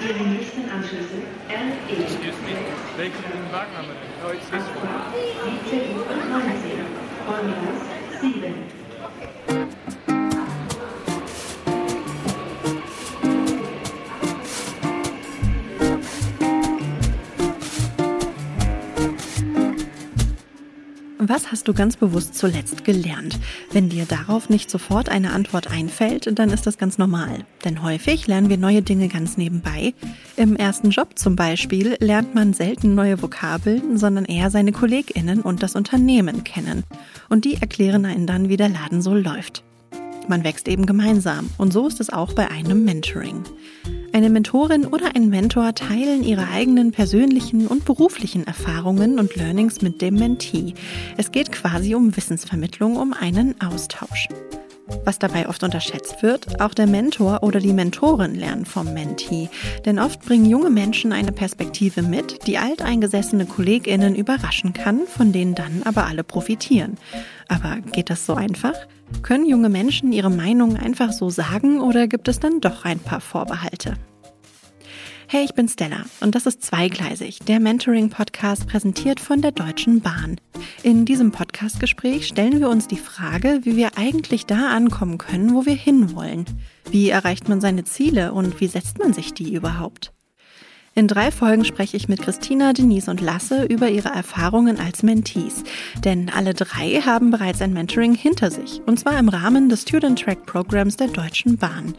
Ihre nächsten Anschlüsse me, welchen Wagen haben wir denn? Me. ICU und 19. Ornias 7. Was hast du ganz bewusst zuletzt gelernt? Wenn dir darauf nicht sofort eine Antwort einfällt, dann ist das ganz normal. Denn häufig lernen wir neue Dinge ganz nebenbei. Im ersten Job zum Beispiel lernt man selten neue Vokabeln, sondern eher seine KollegInnen und das Unternehmen kennen. Und die erklären einen dann, wie der Laden so läuft. Man wächst eben gemeinsam. Und so ist es auch bei einem Mentoring. Eine Mentorin oder ein Mentor teilen ihre eigenen persönlichen und beruflichen Erfahrungen und Learnings mit dem Mentee. Es geht quasi um Wissensvermittlung, um einen Austausch. Was dabei oft unterschätzt wird, auch der Mentor oder die Mentorin lernen vom Mentee. Denn oft bringen junge Menschen eine Perspektive mit, die alteingesessene KollegInnen überraschen kann, von denen dann aber alle profitieren. Aber geht das so einfach? Können junge Menschen ihre Meinung einfach so sagen oder gibt es dann doch ein paar Vorbehalte? Hey, ich bin Stella und das ist Zweigleisig, der Mentoring-Podcast präsentiert von der Deutschen Bahn. In diesem Podcast-Gespräch stellen wir uns die Frage, wie wir eigentlich da ankommen können, wo wir hinwollen. Wie erreicht man seine Ziele und wie setzt man sich die überhaupt? In drei Folgen spreche ich mit Christina, Denise und Lasse über ihre Erfahrungen als Mentees. Denn alle drei haben bereits ein Mentoring hinter sich. Und zwar im Rahmen des Student Track Programs der Deutschen Bahn.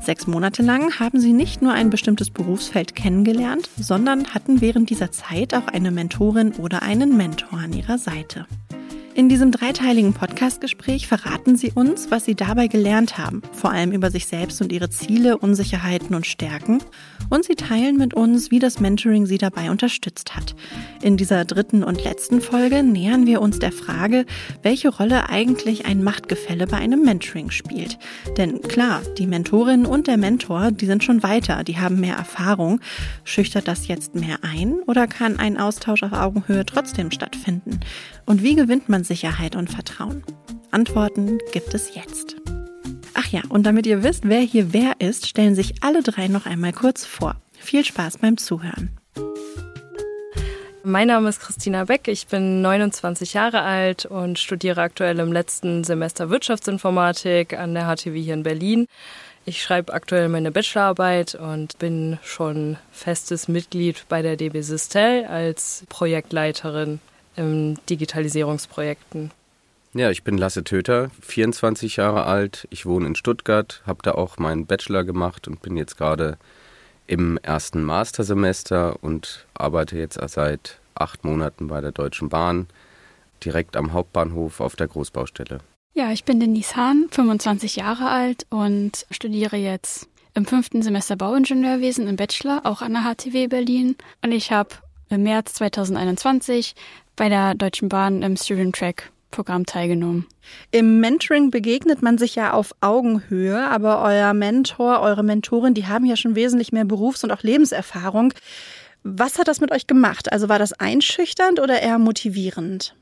Sechs Monate lang haben sie nicht nur ein bestimmtes Berufsfeld kennengelernt, sondern hatten während dieser Zeit auch eine Mentorin oder einen Mentor an ihrer Seite. In diesem dreiteiligen Podcastgespräch verraten Sie uns, was Sie dabei gelernt haben, vor allem über sich selbst und Ihre Ziele, Unsicherheiten und Stärken. Und Sie teilen mit uns, wie das Mentoring Sie dabei unterstützt hat. In dieser dritten und letzten Folge nähern wir uns der Frage, welche Rolle eigentlich ein Machtgefälle bei einem Mentoring spielt. Denn klar, die Mentorin und der Mentor, die sind schon weiter, die haben mehr Erfahrung. Schüchtert das jetzt mehr ein oder kann ein Austausch auf Augenhöhe trotzdem stattfinden? Und wie gewinnt man Sicherheit und Vertrauen? Antworten gibt es jetzt. Ach ja, und damit ihr wisst, wer hier wer ist, stellen sich alle drei noch einmal kurz vor. Viel Spaß beim Zuhören. Mein Name ist Christina Beck, ich bin 29 Jahre alt und studiere aktuell im letzten Semester Wirtschaftsinformatik an der HTW hier in Berlin. Ich schreibe aktuell meine Bachelorarbeit und bin schon festes Mitglied bei der DB Sistel als Projektleiterin in Digitalisierungsprojekten. Ja, ich bin Lasse Töter, 24 Jahre alt. Ich wohne in Stuttgart, habe da auch meinen Bachelor gemacht und bin jetzt gerade im ersten Mastersemester und arbeite jetzt seit acht Monaten bei der Deutschen Bahn, direkt am Hauptbahnhof auf der Großbaustelle. Ja, ich bin Denise Hahn, 25 Jahre alt und studiere jetzt im fünften Semester Bauingenieurwesen im Bachelor, auch an der HTW Berlin. Und ich habe im März 2021 bei der Deutschen Bahn im Student Track Programm teilgenommen. Im Mentoring begegnet man sich ja auf Augenhöhe, aber euer Mentor, eure Mentorin, die haben ja schon wesentlich mehr Berufs- und auch Lebenserfahrung. Was hat das mit euch gemacht? Also war das einschüchternd oder eher motivierend?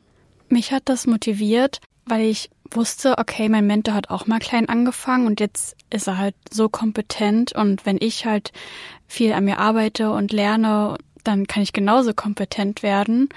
Mich hat das motiviert, weil ich wusste, okay, mein Mentor hat auch mal klein angefangen und jetzt ist er halt so kompetent und wenn ich halt viel an mir arbeite und lerne, dann kann ich genauso kompetent werden.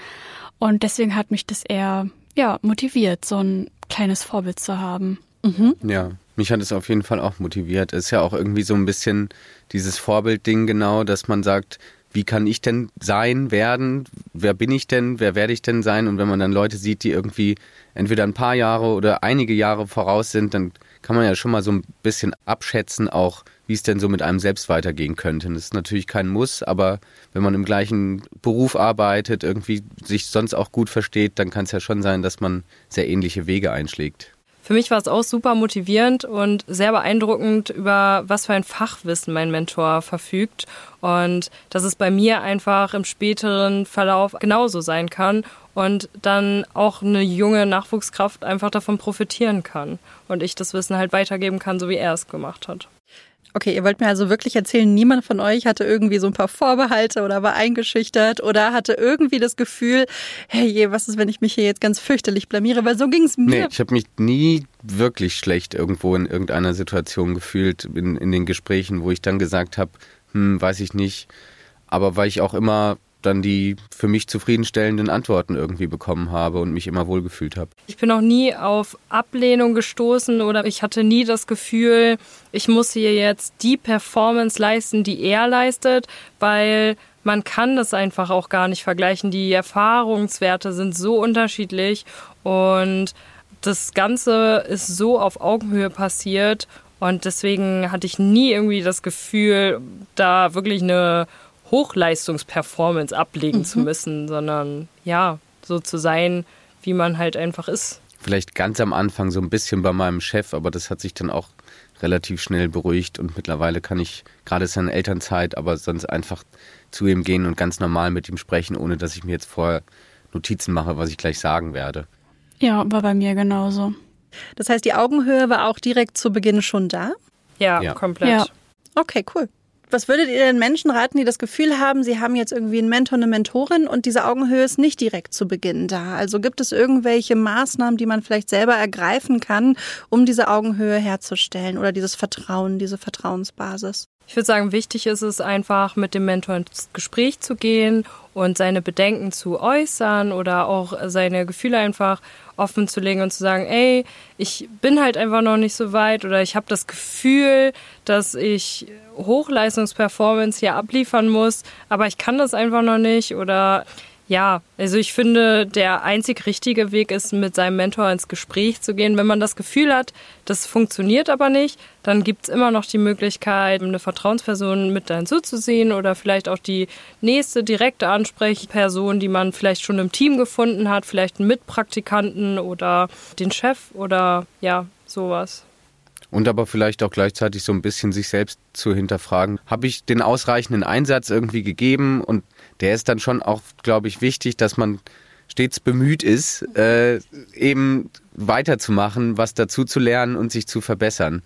Und deswegen hat mich das eher ja, motiviert, so ein kleines Vorbild zu haben. Mhm. Ja, mich hat es auf jeden Fall auch motiviert. Es ist ja auch irgendwie so ein bisschen dieses Vorbildding genau, dass man sagt, wie kann ich denn sein, werden, wer bin ich denn, wer werde ich denn sein? Und wenn man dann Leute sieht, die irgendwie entweder ein paar Jahre oder einige Jahre voraus sind, dann kann man ja schon mal so ein bisschen abschätzen, auch wie es denn so mit einem selbst weitergehen könnte. Das ist natürlich kein Muss, aber wenn man im gleichen Beruf arbeitet, irgendwie sich sonst auch gut versteht, dann kann es ja schon sein, dass man sehr ähnliche Wege einschlägt. Für mich war es auch super motivierend und sehr beeindruckend, über was für ein Fachwissen mein Mentor verfügt und dass es bei mir einfach im späteren Verlauf genauso sein kann und dann auch eine junge Nachwuchskraft einfach davon profitieren kann und ich das Wissen halt weitergeben kann, so wie er es gemacht hat. Okay, ihr wollt mir also wirklich erzählen, niemand von euch hatte irgendwie so ein paar Vorbehalte oder war eingeschüchtert oder hatte irgendwie das Gefühl, hey, je, was ist, wenn ich mich hier jetzt ganz fürchterlich blamiere? Weil so ging es mir. Nee, ich habe mich nie wirklich schlecht irgendwo in irgendeiner Situation gefühlt in, in den Gesprächen, wo ich dann gesagt habe, hm, weiß ich nicht. Aber weil ich auch immer dann die für mich zufriedenstellenden Antworten irgendwie bekommen habe und mich immer wohlgefühlt habe. Ich bin auch nie auf Ablehnung gestoßen oder ich hatte nie das Gefühl, ich muss hier jetzt die Performance leisten, die er leistet, weil man kann das einfach auch gar nicht vergleichen. Die Erfahrungswerte sind so unterschiedlich und das Ganze ist so auf Augenhöhe passiert und deswegen hatte ich nie irgendwie das Gefühl, da wirklich eine Hochleistungsperformance ablegen mhm. zu müssen, sondern ja, so zu sein, wie man halt einfach ist. Vielleicht ganz am Anfang so ein bisschen bei meinem Chef, aber das hat sich dann auch relativ schnell beruhigt und mittlerweile kann ich, gerade seine Elternzeit, aber sonst einfach zu ihm gehen und ganz normal mit ihm sprechen, ohne dass ich mir jetzt vorher Notizen mache, was ich gleich sagen werde. Ja, war bei mir genauso. Das heißt, die Augenhöhe war auch direkt zu Beginn schon da? Ja, ja. komplett. Ja. Okay, cool. Was würdet ihr den Menschen raten, die das Gefühl haben, sie haben jetzt irgendwie einen Mentor, eine Mentorin und diese Augenhöhe ist nicht direkt zu Beginn da? Also gibt es irgendwelche Maßnahmen, die man vielleicht selber ergreifen kann, um diese Augenhöhe herzustellen oder dieses Vertrauen, diese Vertrauensbasis? Ich würde sagen, wichtig ist es einfach, mit dem Mentor ins Gespräch zu gehen und seine Bedenken zu äußern oder auch seine Gefühle einfach offen zu legen und zu sagen, ey, ich bin halt einfach noch nicht so weit oder ich habe das Gefühl, dass ich Hochleistungsperformance hier abliefern muss, aber ich kann das einfach noch nicht oder ja, also ich finde, der einzig richtige Weg ist, mit seinem Mentor ins Gespräch zu gehen. Wenn man das Gefühl hat, das funktioniert aber nicht, dann gibt es immer noch die Möglichkeit, eine Vertrauensperson mit hinzuzusehen oder vielleicht auch die nächste direkte Ansprechperson, die man vielleicht schon im Team gefunden hat, vielleicht einen Mitpraktikanten oder den Chef oder ja, sowas. Und aber vielleicht auch gleichzeitig so ein bisschen sich selbst zu hinterfragen. Habe ich den ausreichenden Einsatz irgendwie gegeben? Und der ist dann schon auch, glaube ich, wichtig, dass man stets bemüht ist, äh, eben weiterzumachen, was dazu zu lernen und sich zu verbessern.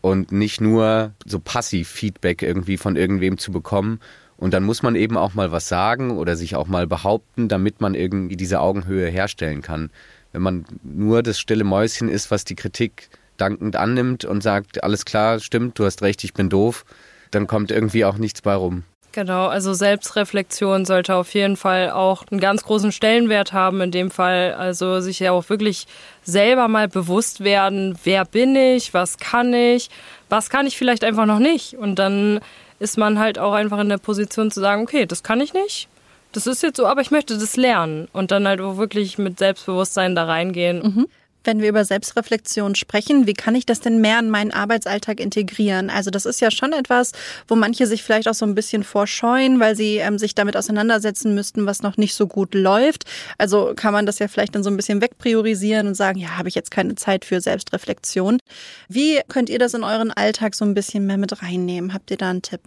Und nicht nur so passiv Feedback irgendwie von irgendwem zu bekommen. Und dann muss man eben auch mal was sagen oder sich auch mal behaupten, damit man irgendwie diese Augenhöhe herstellen kann. Wenn man nur das stille Mäuschen ist, was die Kritik dankend annimmt und sagt, alles klar, stimmt, du hast recht, ich bin doof, dann kommt irgendwie auch nichts bei rum. Genau, also Selbstreflexion sollte auf jeden Fall auch einen ganz großen Stellenwert haben in dem Fall. Also sich ja auch wirklich selber mal bewusst werden, wer bin ich, was kann ich, was kann ich vielleicht einfach noch nicht. Und dann ist man halt auch einfach in der Position zu sagen, okay, das kann ich nicht. Das ist jetzt so, aber ich möchte das lernen und dann halt auch wirklich mit Selbstbewusstsein da reingehen. Mhm. Wenn wir über Selbstreflexion sprechen, wie kann ich das denn mehr in meinen Arbeitsalltag integrieren? Also das ist ja schon etwas, wo manche sich vielleicht auch so ein bisschen vorscheuen, weil sie ähm, sich damit auseinandersetzen müssten, was noch nicht so gut läuft. Also kann man das ja vielleicht dann so ein bisschen wegpriorisieren und sagen, ja, habe ich jetzt keine Zeit für Selbstreflexion. Wie könnt ihr das in euren Alltag so ein bisschen mehr mit reinnehmen? Habt ihr da einen Tipp?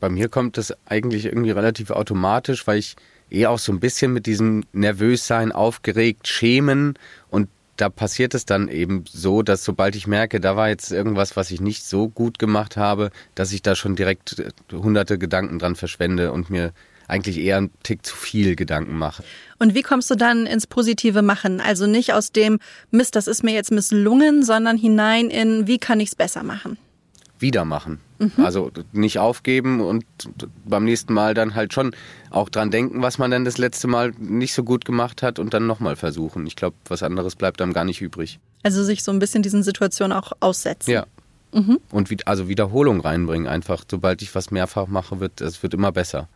Bei mir kommt das eigentlich irgendwie relativ automatisch, weil ich eher auch so ein bisschen mit diesem Nervössein, aufgeregt, schämen und da passiert es dann eben so, dass sobald ich merke, da war jetzt irgendwas, was ich nicht so gut gemacht habe, dass ich da schon direkt äh, hunderte Gedanken dran verschwende und mir eigentlich eher einen Tick zu viel Gedanken mache. Und wie kommst du dann ins positive Machen? Also nicht aus dem Mist, das ist mir jetzt misslungen, sondern hinein in, wie kann ich es besser machen? wieder machen. Mhm. Also nicht aufgeben und beim nächsten Mal dann halt schon auch dran denken, was man dann das letzte Mal nicht so gut gemacht hat und dann nochmal versuchen. Ich glaube, was anderes bleibt dann gar nicht übrig. Also sich so ein bisschen diesen Situationen auch aussetzen. Ja. Mhm. Und wie, also Wiederholung reinbringen einfach. Sobald ich was mehrfach mache, wird es wird immer besser.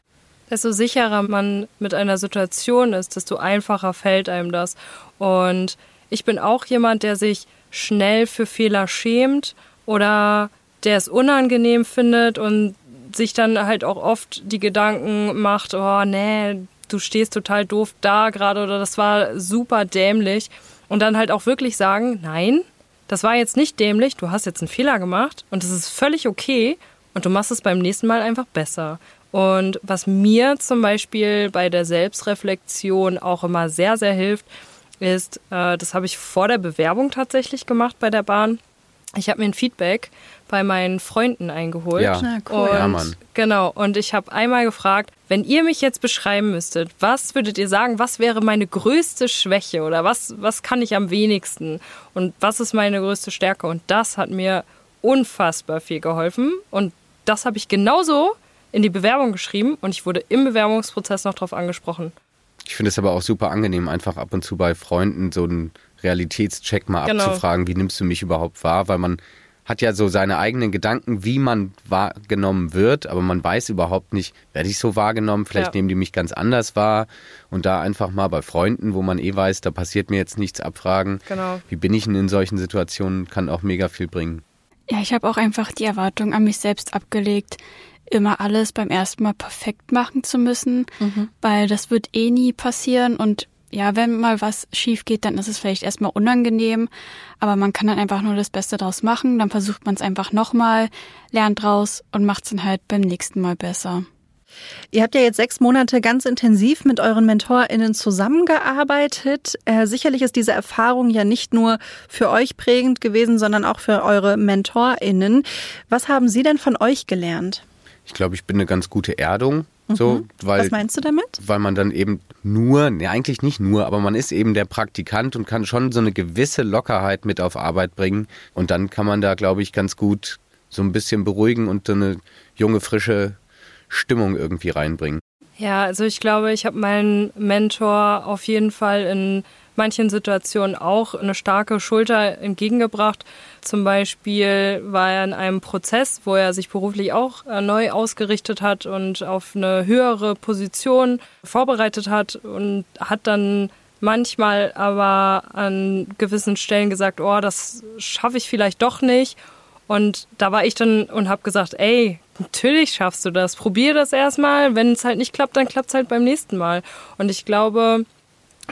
Desto sicherer man mit einer Situation ist, desto einfacher fällt einem das. Und ich bin auch jemand, der sich schnell für Fehler schämt oder der es unangenehm findet und sich dann halt auch oft die Gedanken macht, oh nee, du stehst total doof da gerade oder das war super dämlich. Und dann halt auch wirklich sagen, nein, das war jetzt nicht dämlich, du hast jetzt einen Fehler gemacht und das ist völlig okay und du machst es beim nächsten Mal einfach besser. Und was mir zum Beispiel bei der Selbstreflexion auch immer sehr, sehr hilft, ist, äh, das habe ich vor der Bewerbung tatsächlich gemacht bei der Bahn. Ich habe mir ein Feedback bei meinen Freunden eingeholt. Ja, ja cool. Und, ja, Mann. Genau. Und ich habe einmal gefragt, wenn ihr mich jetzt beschreiben müsstet, was würdet ihr sagen, was wäre meine größte Schwäche oder was, was kann ich am wenigsten und was ist meine größte Stärke? Und das hat mir unfassbar viel geholfen. Und das habe ich genauso in die Bewerbung geschrieben und ich wurde im Bewerbungsprozess noch darauf angesprochen. Ich finde es aber auch super angenehm, einfach ab und zu bei Freunden so einen Realitätscheck mal Genau. abzufragen, wie nimmst du mich überhaupt wahr, weil man hat ja so seine eigenen Gedanken, wie man wahrgenommen wird, aber man weiß überhaupt nicht, werde ich so wahrgenommen, vielleicht Ja. nehmen die mich ganz anders wahr und da einfach mal bei Freunden, wo man eh weiß, da passiert mir jetzt nichts, abfragen, Genau. wie bin ich denn in solchen Situationen, kann auch mega viel bringen. Ja, ich habe auch einfach die Erwartung an mich selbst abgelegt, immer alles beim ersten Mal perfekt machen zu müssen, weil das wird eh nie passieren und ja, wenn mal was schief geht, dann ist es vielleicht erstmal unangenehm, aber man kann dann einfach nur das Beste draus machen, dann versucht man es einfach nochmal, lernt draus und macht es dann halt beim nächsten Mal besser. Ihr habt ja jetzt sechs Monate ganz intensiv mit euren MentorInnen zusammengearbeitet. Äh, sicherlich ist diese Erfahrung ja nicht nur für euch prägend gewesen, sondern auch für eure MentorInnen. Was haben sie denn von euch gelernt? Ich glaube, ich bin eine ganz gute Erdung, so, weil Was meinst du damit? weil man dann eben nur, ne, eigentlich nicht nur, aber man ist eben der Praktikant und kann schon so eine gewisse Lockerheit mit auf Arbeit bringen. Und dann kann man da, glaube ich, ganz gut so ein bisschen beruhigen und so eine junge, frische Stimmung irgendwie reinbringen. Ja, also ich glaube, ich habe meinen Mentor auf jeden Fall in manchen Situationen auch eine starke Schulter entgegengebracht. Zum Beispiel war er in einem Prozess, wo er sich beruflich auch äh, neu ausgerichtet hat und auf eine höhere Position vorbereitet hat und hat dann manchmal aber an gewissen Stellen gesagt, oh, das schaffe ich vielleicht doch nicht. Und da war ich dann und habe gesagt, ey, natürlich schaffst du das. Probier das erstmal. Wenn es halt nicht klappt, dann klappt es halt beim nächsten Mal. Und ich glaube,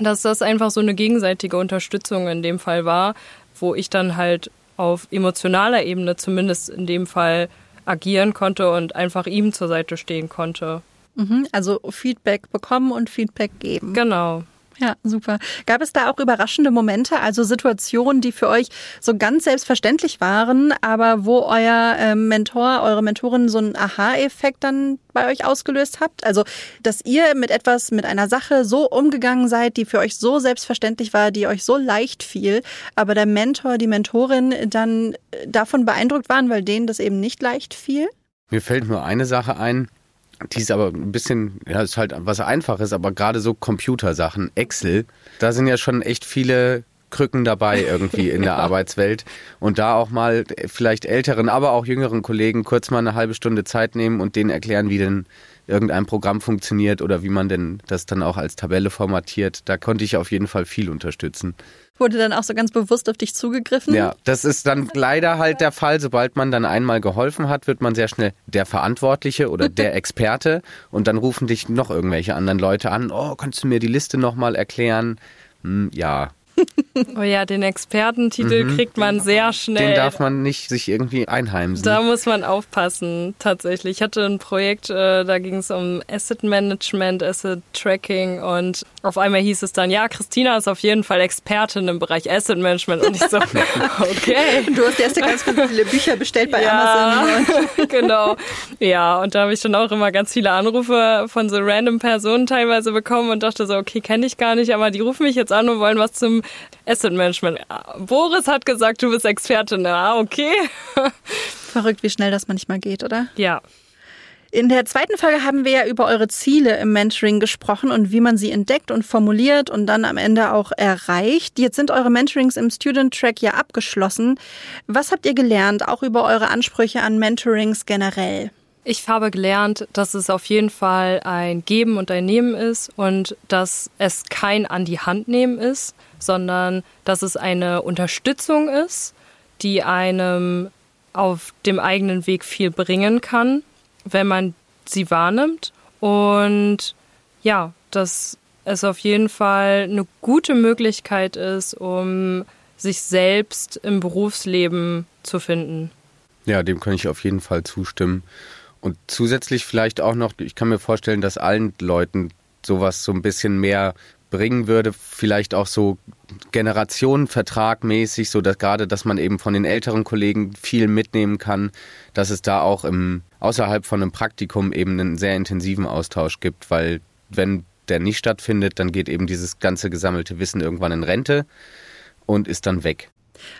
dass das einfach so eine gegenseitige Unterstützung in dem Fall war, wo ich dann halt auf emotionaler Ebene zumindest in dem Fall agieren konnte und einfach ihm zur Seite stehen konnte. Mhm, also Feedback bekommen und Feedback geben. Genau. Ja, super. Gab es da auch überraschende Momente, also Situationen, die für euch so ganz selbstverständlich waren, aber wo euer ähm, Mentor, eure Mentorin so einen Aha-Effekt dann bei euch ausgelöst habt? Also, dass ihr mit etwas, mit einer Sache so umgegangen seid, die für euch so selbstverständlich war, die euch so leicht fiel, aber der Mentor, die Mentorin dann äh, davon beeindruckt waren, weil denen das eben nicht leicht fiel? Mir fällt nur eine Sache ein, die ist aber ein bisschen, ja, ist halt was Einfaches, aber gerade so Computersachen, Excel, da sind ja schon echt viele Krücken dabei irgendwie in der Arbeitswelt. Und da auch mal vielleicht älteren, aber auch jüngeren Kollegen kurz mal eine halbe Stunde Zeit nehmen und denen erklären, wie denn irgendein Programm funktioniert oder wie man denn das dann auch als Tabelle formatiert. Da konnte ich auf jeden Fall viel unterstützen. Wurde dann auch so ganz bewusst auf dich zugegriffen? Ja, das ist dann leider halt der Fall. Sobald man dann einmal geholfen hat, wird man sehr schnell der Verantwortliche oder der Experte und dann rufen dich noch irgendwelche anderen Leute an. Oh, kannst du mir die Liste nochmal erklären? Hm, ja, Oh ja, den Expertentitel kriegt man sehr schnell. den darf man nicht sich irgendwie einheimsen. Da muss man aufpassen, tatsächlich. Ich hatte ein Projekt, äh, da ging es um Asset Management, Asset Tracking und auf einmal hieß es dann, ja, Christina ist auf jeden Fall Expertin im Bereich Asset Management und ich so, okay. Du hast erst ganz viele Bücher bestellt bei Ja. Amazon. genau. Ja, und da habe ich dann auch immer ganz viele Anrufe von so random Personen teilweise bekommen und dachte so, okay, kenne ich gar nicht, aber die rufen mich jetzt an und wollen was zum Asset Management. Boris hat gesagt, du bist Expertin. Ah, okay. Verrückt, wie schnell das manchmal geht, oder? Ja. In der zweiten Folge haben wir ja über eure Ziele im Mentoring gesprochen und wie man sie entdeckt und formuliert und dann am Ende auch erreicht. Jetzt sind eure Mentorings im Student Track ja abgeschlossen. Was habt ihr gelernt, auch über eure Ansprüche an Mentorings generell? Ich habe gelernt, dass es auf jeden Fall ein Geben und ein Nehmen ist und dass es kein an die Hand nehmen ist, sondern dass es eine Unterstützung ist, die einem auf dem eigenen Weg viel bringen kann, wenn man sie wahrnimmt. Und ja, dass es auf jeden Fall eine gute Möglichkeit ist, um sich selbst im Berufsleben zu finden. Ja, dem kann ich auf jeden Fall zustimmen. Und zusätzlich vielleicht auch noch, ich kann mir vorstellen, dass allen Leuten sowas so ein bisschen mehr bringen würde, vielleicht auch so Generationenvertragmäßig, so dass gerade, dass man eben von den älteren Kollegen viel mitnehmen kann, dass es da auch im außerhalb von einem Praktikum eben einen sehr intensiven Austausch gibt, weil wenn der nicht stattfindet, dann geht eben dieses ganze gesammelte Wissen irgendwann in Rente und ist dann weg.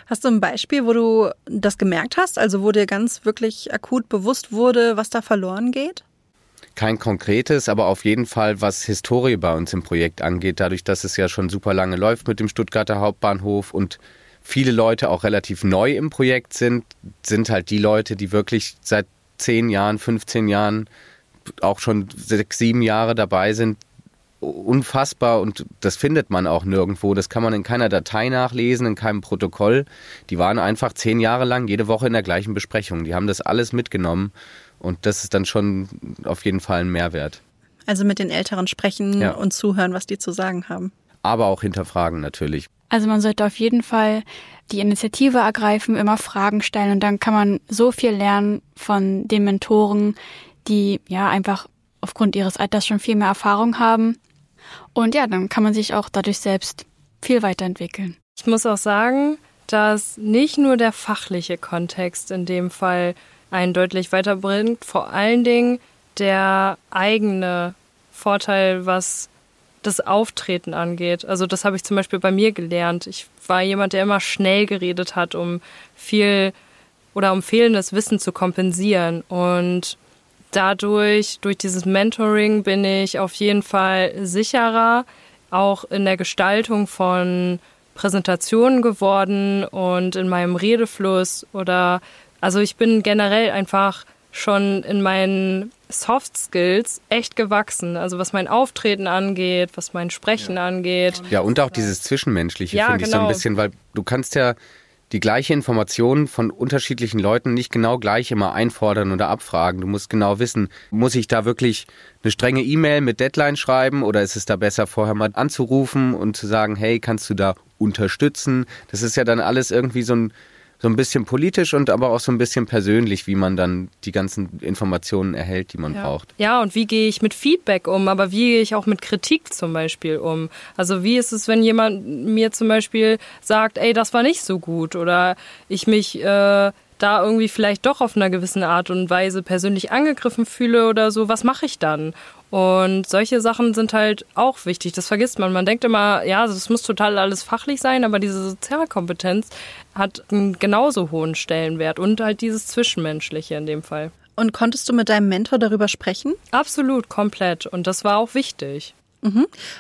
Hast du ein Beispiel, wo du das gemerkt hast, also wo dir ganz wirklich akut bewusst wurde, was da verloren geht? kein konkretes, aber auf jeden Fall, was Historie bei uns im Projekt angeht, dadurch, dass es ja schon super lange läuft mit dem Stuttgarter Hauptbahnhof und viele Leute auch relativ neu im Projekt sind, sind halt die Leute, die wirklich seit 10 Jahren, 15 Jahren, auch schon sechs, sieben Jahre dabei sind, unfassbar und das findet man auch nirgendwo. Das kann man in keiner Datei nachlesen, in keinem Protokoll. Die waren einfach zehn Jahre lang jede Woche in der gleichen Besprechung. Die haben das alles mitgenommen und das ist dann schon auf jeden Fall ein Mehrwert. Also mit den Älteren sprechen Ja. und zuhören, was die zu sagen haben. Aber auch hinterfragen natürlich. Also man sollte auf jeden Fall die Initiative ergreifen, immer Fragen stellen und dann kann man so viel lernen von den Mentoren, die ja einfach aufgrund ihres Alters schon viel mehr Erfahrung haben. Und ja, dann kann man sich auch dadurch selbst viel weiterentwickeln. Ich muss auch sagen, dass nicht nur der fachliche Kontext in dem Fall einen deutlich weiterbringt, vor allen Dingen der eigene Vorteil, was das Auftreten angeht. Also das habe ich zum Beispiel bei mir gelernt. Ich war jemand, der immer schnell geredet hat, um viel oder um fehlendes Wissen zu kompensieren. Und dadurch, durch dieses Mentoring, bin ich auf jeden Fall sicherer, auch in der Gestaltung von Präsentationen geworden und in meinem Redefluss oder also ich bin generell einfach schon in meinen Soft Skills echt gewachsen. Also was mein Auftreten angeht, was mein Sprechen angeht. Ja, und auch dieses Zwischenmenschliche Ja, finde ich so ein genau. bisschen, weil du kannst ja die gleiche Information von unterschiedlichen Leuten nicht genau gleich immer einfordern oder abfragen. Du musst genau wissen, muss ich da wirklich eine strenge E-Mail mit Deadline schreiben oder ist es da besser vorher mal anzurufen und zu sagen, hey, kannst du da unterstützen? Das ist ja dann alles irgendwie so ein so ein bisschen politisch und aber auch so ein bisschen persönlich, wie man dann die ganzen Informationen erhält, die man braucht. Ja, und wie gehe ich mit Feedback um, aber wie gehe ich auch mit Kritik zum Beispiel um? Also wie ist es, wenn jemand mir zum Beispiel sagt, ey, das war nicht so gut oder ich mich äh, da irgendwie vielleicht doch auf einer gewissen Art und Weise persönlich angegriffen fühle oder so, was mache ich dann? Und solche Sachen sind halt auch wichtig. Das vergisst man. Man denkt immer, ja, das muss total alles fachlich sein, aber diese Sozialkompetenz hat einen genauso hohen Stellenwert und halt dieses Zwischenmenschliche in dem Fall. Und konntest du mit deinem Mentor darüber sprechen? Absolut, komplett. Und das war auch wichtig.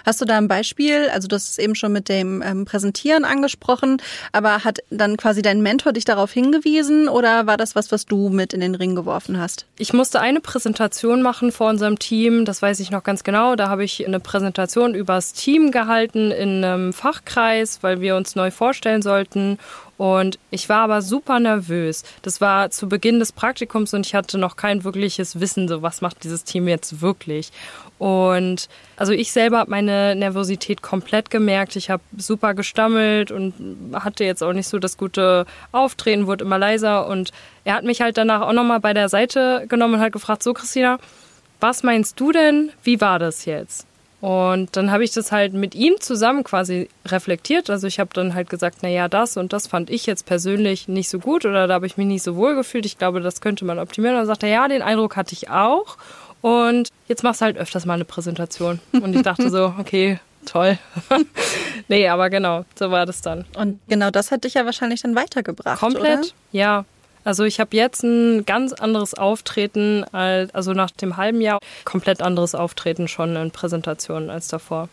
Hast du da ein Beispiel? Also du hast es eben schon mit dem ähm, Präsentieren angesprochen, aber hat dann quasi dein Mentor dich darauf hingewiesen oder war das was, was du mit in den Ring geworfen hast? Ich musste eine Präsentation machen vor unserem Team, das weiß ich noch ganz genau. Da habe ich eine Präsentation übers Team gehalten in einem Fachkreis, weil wir uns neu vorstellen sollten. Und ich war aber super nervös. Das war zu Beginn des Praktikums und ich hatte noch kein wirkliches Wissen, so was macht dieses Team jetzt wirklich. Und also ich selber habe meine Nervosität komplett gemerkt. Ich habe super gestammelt und hatte jetzt auch nicht so das gute Auftreten, wurde immer leiser. Und er hat mich halt danach auch nochmal bei der Seite genommen und hat gefragt, so Christina, was meinst du denn? Wie war das jetzt? Und dann habe ich das halt mit ihm zusammen quasi reflektiert. Also ich habe dann halt gesagt, na ja, das und das fand ich jetzt persönlich nicht so gut oder da habe ich mich nicht so wohl gefühlt. Ich glaube, das könnte man optimieren. Und dann sagt er, ja, den Eindruck hatte ich auch. Und jetzt machst du halt öfters mal eine Präsentation. Und ich dachte so, okay, toll. nee, aber genau, so war das dann. Und genau das hat dich ja wahrscheinlich dann weitergebracht, Komplett, oder? ja. Also ich habe jetzt ein ganz anderes Auftreten, als, also nach dem halben Jahr komplett anderes Auftreten schon in Präsentationen als davor.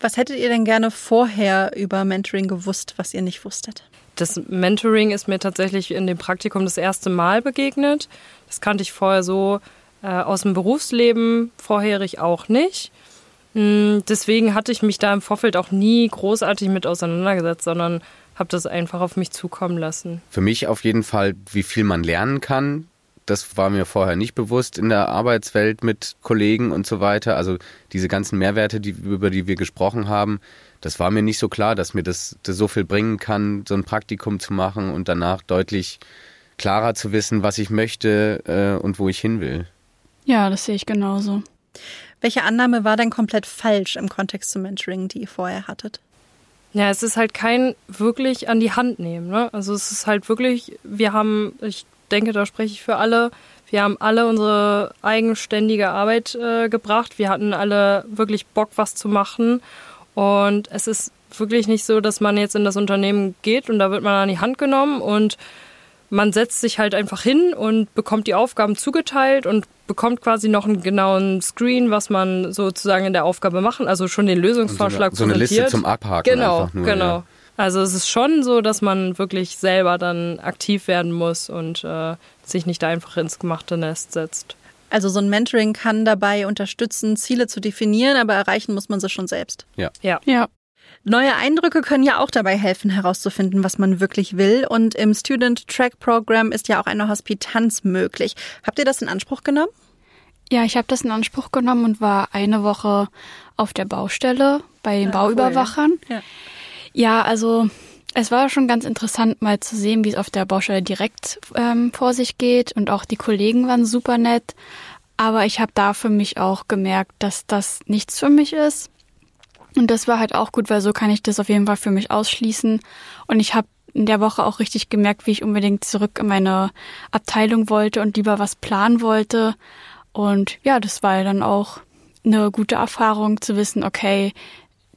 Was hättet ihr denn gerne vorher über Mentoring gewusst, was ihr nicht wusstet? Das Mentoring ist mir tatsächlich in dem Praktikum das erste Mal begegnet. Das kannte ich vorher so äh, aus dem Berufsleben, vorherig auch nicht. Mm, Deswegen hatte ich mich da im Vorfeld auch nie großartig mit auseinandergesetzt, sondern habe das einfach auf mich zukommen lassen. Für mich auf jeden Fall, wie viel man lernen kann. Das war mir vorher nicht bewusst in der Arbeitswelt mit Kollegen und so weiter. Also diese ganzen Mehrwerte, die, über die wir gesprochen haben, das war mir nicht so klar, dass mir das, das so viel bringen kann, so ein Praktikum zu machen und danach deutlich klarer zu wissen, was ich möchte äh, und wo ich hin will. Ja, das sehe ich genauso. Welche Annahme war denn komplett falsch im Kontext zum Mentoring, die ihr vorher hattet? Ja, es ist halt kein wirklich an die Hand nehmen. Ne? Also es ist halt wirklich, wir haben, ich denke, da spreche ich für alle, wir haben alle unsere eigenständige Arbeit äh, gebracht. Wir hatten alle wirklich Bock, was zu machen. Und es ist wirklich nicht so, dass man jetzt in das Unternehmen geht und da wird man an die Hand genommen und man setzt sich halt einfach hin und bekommt die Aufgaben zugeteilt und bekommt quasi noch einen genauen Screen, was man sozusagen in der Aufgabe machen, also schon den Lösungsvorschlag so eine, so eine Liste zum Abhaken Genau, einfach nur, genau. Ja. Also es ist schon so, dass man wirklich selber dann aktiv werden muss und äh, sich nicht einfach ins gemachte Nest setzt. Also so ein Mentoring kann dabei unterstützen, Ziele zu definieren, aber erreichen muss man sie schon selbst. Ja. Ja. Neue Eindrücke können ja auch dabei helfen, herauszufinden, was man wirklich will. Und im Student Track Program ist ja auch eine Hospitanz möglich. Habt ihr das in Anspruch genommen? Ja, ich habe das in Anspruch genommen und war eine Woche auf der Baustelle bei den Bauüberwachern. Ja. Ja, also es war schon ganz interessant, mal zu sehen, wie es auf der Baustelle direkt ähm, vor sich geht. Und auch die Kollegen waren super nett. Aber ich habe da für mich auch gemerkt, dass das nichts für mich ist. Und das war halt auch gut, weil so kann ich das auf jeden Fall für mich ausschließen. Und ich habe in der Woche auch richtig gemerkt, wie ich unbedingt zurück in meine Abteilung wollte und lieber was planen wollte. Und ja, das war dann auch eine gute Erfahrung zu wissen, okay,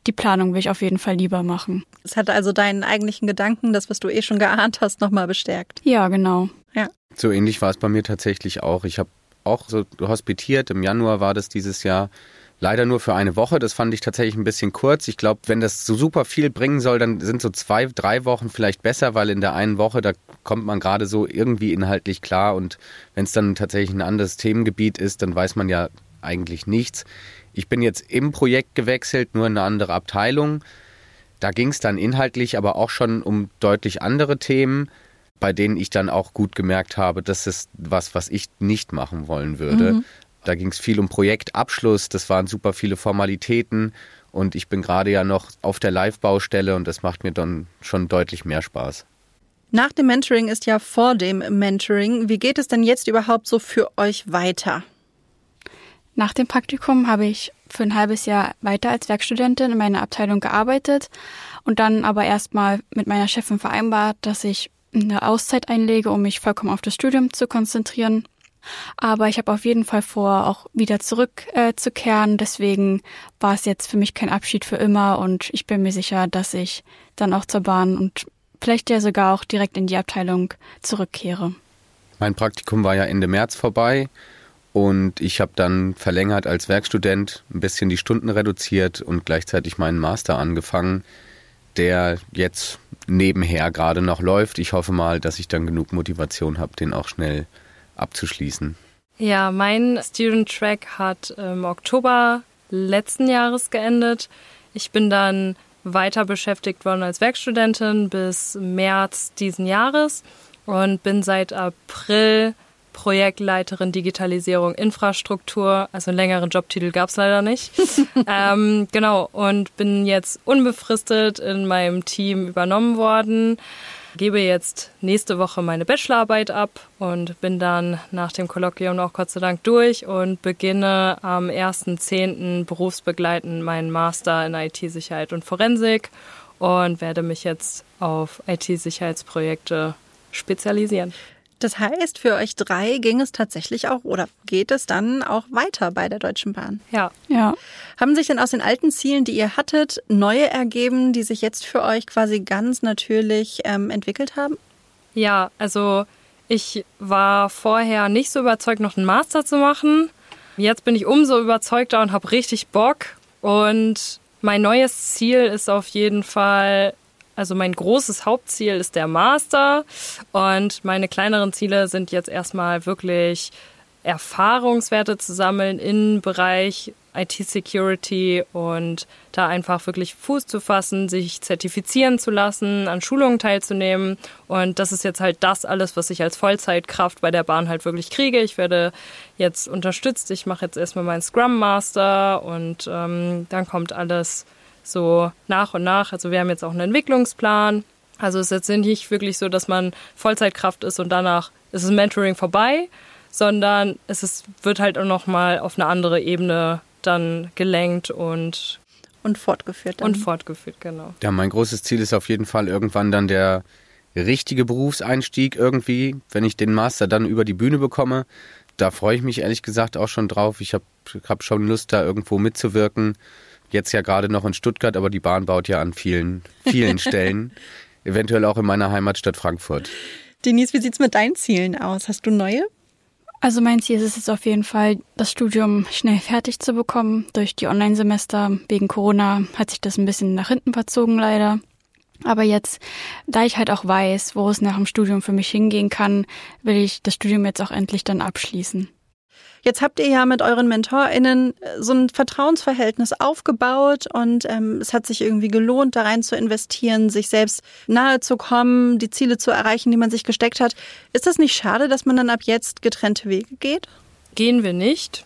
die Planung will ich auf jeden Fall lieber machen. Es hat also deinen eigentlichen Gedanken, das, was du eh schon geahnt hast, nochmal bestärkt. Ja, genau. So ähnlich war es bei mir tatsächlich auch. Ich habe auch so hospitiert. Im Januar war das dieses Jahr. Leider nur für eine Woche. Das fand ich tatsächlich ein bisschen kurz. Ich glaube, wenn das so super viel bringen soll, dann sind so zwei, drei Wochen vielleicht besser, weil in der einen Woche, da kommt man gerade so irgendwie inhaltlich klar. Und wenn es dann tatsächlich ein anderes Themengebiet ist, dann weiß man ja eigentlich nichts. Ich bin jetzt im Projekt gewechselt, nur in eine andere Abteilung. Da ging es dann inhaltlich aber auch schon um deutlich andere Themen, bei denen ich dann auch gut gemerkt habe, das ist was, was ich nicht machen wollen würde. Da ging es viel um Projektabschluss, das waren super viele Formalitäten und ich bin gerade ja noch auf der Live-Baustelle und das macht mir dann schon deutlich mehr Spaß. Nach dem Mentoring ist ja vor dem Mentoring. Wie geht es denn jetzt überhaupt so für euch weiter? Nach dem Praktikum habe ich für ein halbes Jahr weiter als Werkstudentin in meiner Abteilung gearbeitet und dann aber erstmal mit meiner Chefin vereinbart, dass ich eine Auszeit einlege, um mich vollkommen auf das Studium zu konzentrieren. Aber ich habe auf jeden Fall vor, auch wieder zurückzukehren. Äh, zu. Deswegen war es jetzt für mich kein Abschied für immer und ich bin mir sicher, dass ich dann auch zur Bahn und vielleicht ja sogar auch direkt in die Abteilung zurückkehre. Mein Praktikum war ja Ende März vorbei und ich habe dann verlängert als Werkstudent, ein bisschen die Stunden reduziert und gleichzeitig meinen Master angefangen, der jetzt nebenher gerade noch läuft. Ich hoffe mal, dass ich dann genug Motivation habe, den auch schnell abzuschließen. Ja, mein Student Track hat im Oktober letzten Jahres geendet. Ich bin dann weiter beschäftigt worden als Werkstudentin bis März diesen Jahres und bin seit April Projektleiterin Digitalisierung Infrastruktur. Also einen längeren Jobtitel gab es leider nicht. ähm, genau, und bin jetzt unbefristet in meinem Team übernommen worden. Gebe jetzt nächste Woche meine Bachelorarbeit ab und bin dann nach dem Kolloquium auch Gott sei Dank durch und beginne am 1.10. berufsbegleitend meinen Master in IT-Sicherheit und Forensik und werde mich jetzt auf IT-Sicherheitsprojekte spezialisieren. Das heißt, für euch drei ging es tatsächlich auch oder geht es dann auch weiter bei der Deutschen Bahn? Ja, Ja. Haben sich denn aus den alten Zielen, die ihr hattet, neue ergeben, die sich jetzt für euch quasi ganz natürlich ähm, entwickelt haben? Ja, also ich war vorher nicht so überzeugt, noch einen Master zu machen. Jetzt bin ich umso überzeugter und habe richtig Bock. Und mein neues Ziel ist auf jeden Fall, also mein großes Hauptziel ist der Master. Und meine kleineren Ziele sind jetzt erstmal wirklich Erfahrungswerte zu sammeln im Bereich IT-Security und da einfach wirklich Fuß zu fassen, sich zertifizieren zu lassen, an Schulungen teilzunehmen. Und das ist jetzt halt das alles, was ich als Vollzeitkraft bei der Bahn halt wirklich kriege. Ich werde jetzt unterstützt. Ich mache jetzt erstmal meinen Scrum Master und ähm, dann kommt alles so nach und nach. Also wir haben jetzt auch einen Entwicklungsplan. Also es ist jetzt nicht wirklich so, dass man Vollzeitkraft ist und danach ist das Mentoring vorbei, sondern es ist, wird halt auch nochmal auf eine andere Ebene dann gelenkt und, Und fortgeführt dann. und fortgeführt, genau. Ja, mein großes Ziel ist auf jeden Fall irgendwann dann der richtige Berufseinstieg irgendwie, wenn ich den Master dann über die Bühne bekomme. Da freue ich mich ehrlich gesagt auch schon drauf. Ich habe hab schon Lust, da irgendwo mitzuwirken. Jetzt ja gerade noch in Stuttgart, aber die Bahn baut ja an vielen, vielen Stellen. Eventuell auch in meiner Heimatstadt Frankfurt. Denise, wie sieht's mit deinen Zielen aus? Hast du neue? Also mein Ziel ist es jetzt auf jeden Fall, das Studium schnell fertig zu bekommen. Durch die Online-Semester wegen Corona hat sich das ein bisschen nach hinten verzogen leider. Aber jetzt, da ich halt auch weiß, wo es nach dem Studium für mich hingehen kann, will ich das Studium jetzt auch endlich dann abschließen. Jetzt habt ihr ja mit euren MentorInnen äh, so ein Vertrauensverhältnis aufgebaut und ähm, es hat sich irgendwie gelohnt, da rein zu investieren, sich selbst nahe zu kommen, die Ziele zu erreichen, die man sich gesteckt hat. Ist das nicht schade, dass man dann ab jetzt getrennte Wege geht? Gehen wir nicht.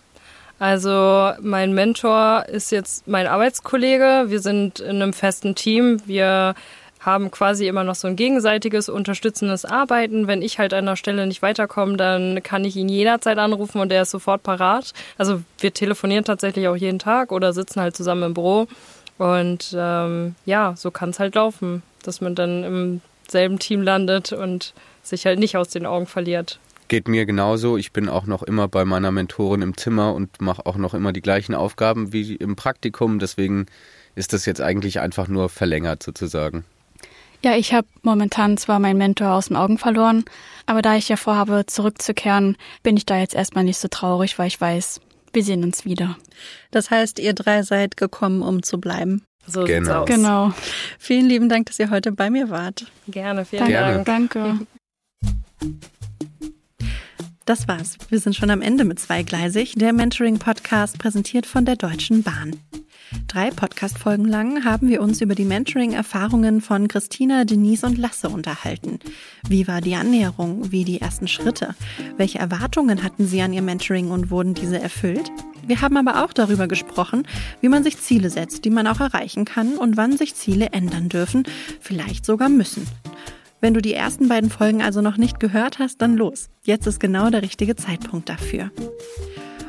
Also mein Mentor ist jetzt mein Arbeitskollege. Wir sind in einem festen Team. Wir haben quasi immer noch so ein gegenseitiges unterstützendes Arbeiten. Wenn ich halt an der Stelle nicht weiterkomme, dann kann ich ihn jederzeit anrufen und er ist sofort parat. Also wir telefonieren tatsächlich auch jeden Tag oder sitzen halt zusammen im Büro. Und ähm, ja, so kann es halt laufen, dass man dann im selben Team landet und sich halt nicht aus den Augen verliert. Geht mir genauso. Ich bin auch noch immer bei meiner Mentorin im Zimmer und mache auch noch immer die gleichen Aufgaben wie im Praktikum. Deswegen ist das jetzt eigentlich einfach nur verlängert sozusagen. Ja, ich habe momentan zwar meinen Mentor aus den Augen verloren, aber da ich ja vorhabe, zurückzukehren, bin ich da jetzt erstmal nicht so traurig, weil ich weiß, wir sehen uns wieder. Das heißt, ihr drei seid gekommen, um zu bleiben. So Genau. sieht's aus. Genau. Vielen lieben Dank, dass ihr heute bei mir wart. Gerne, vielen Danke. Dank. Danke. Das war's. Wir sind schon am Ende mit Zweigleisig, der Mentoring-Podcast präsentiert von der Deutschen Bahn. Drei Podcast-Folgen lang haben wir uns über die Mentoring-Erfahrungen von Christina, Denise und Lasse unterhalten. Wie war die Annäherung? Wie die ersten Schritte? Welche Erwartungen hatten sie an ihr Mentoring und wurden diese erfüllt? Wir haben aber auch darüber gesprochen, wie man sich Ziele setzt, die man auch erreichen kann und wann sich Ziele ändern dürfen, vielleicht sogar müssen. Wenn du die ersten beiden Folgen also noch nicht gehört hast, dann los. Jetzt ist genau der richtige Zeitpunkt dafür.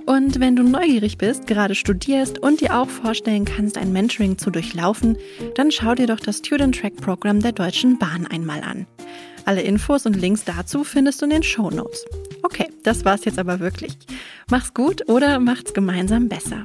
Und wenn du neugierig bist, gerade studierst und dir auch vorstellen kannst, ein Mentoring zu durchlaufen, dann schau dir doch das Student Track Programm der Deutschen Bahn einmal an. Alle Infos und Links dazu findest du in den Show Notes. Okay, das war's jetzt aber wirklich. Mach's gut oder macht's gemeinsam besser.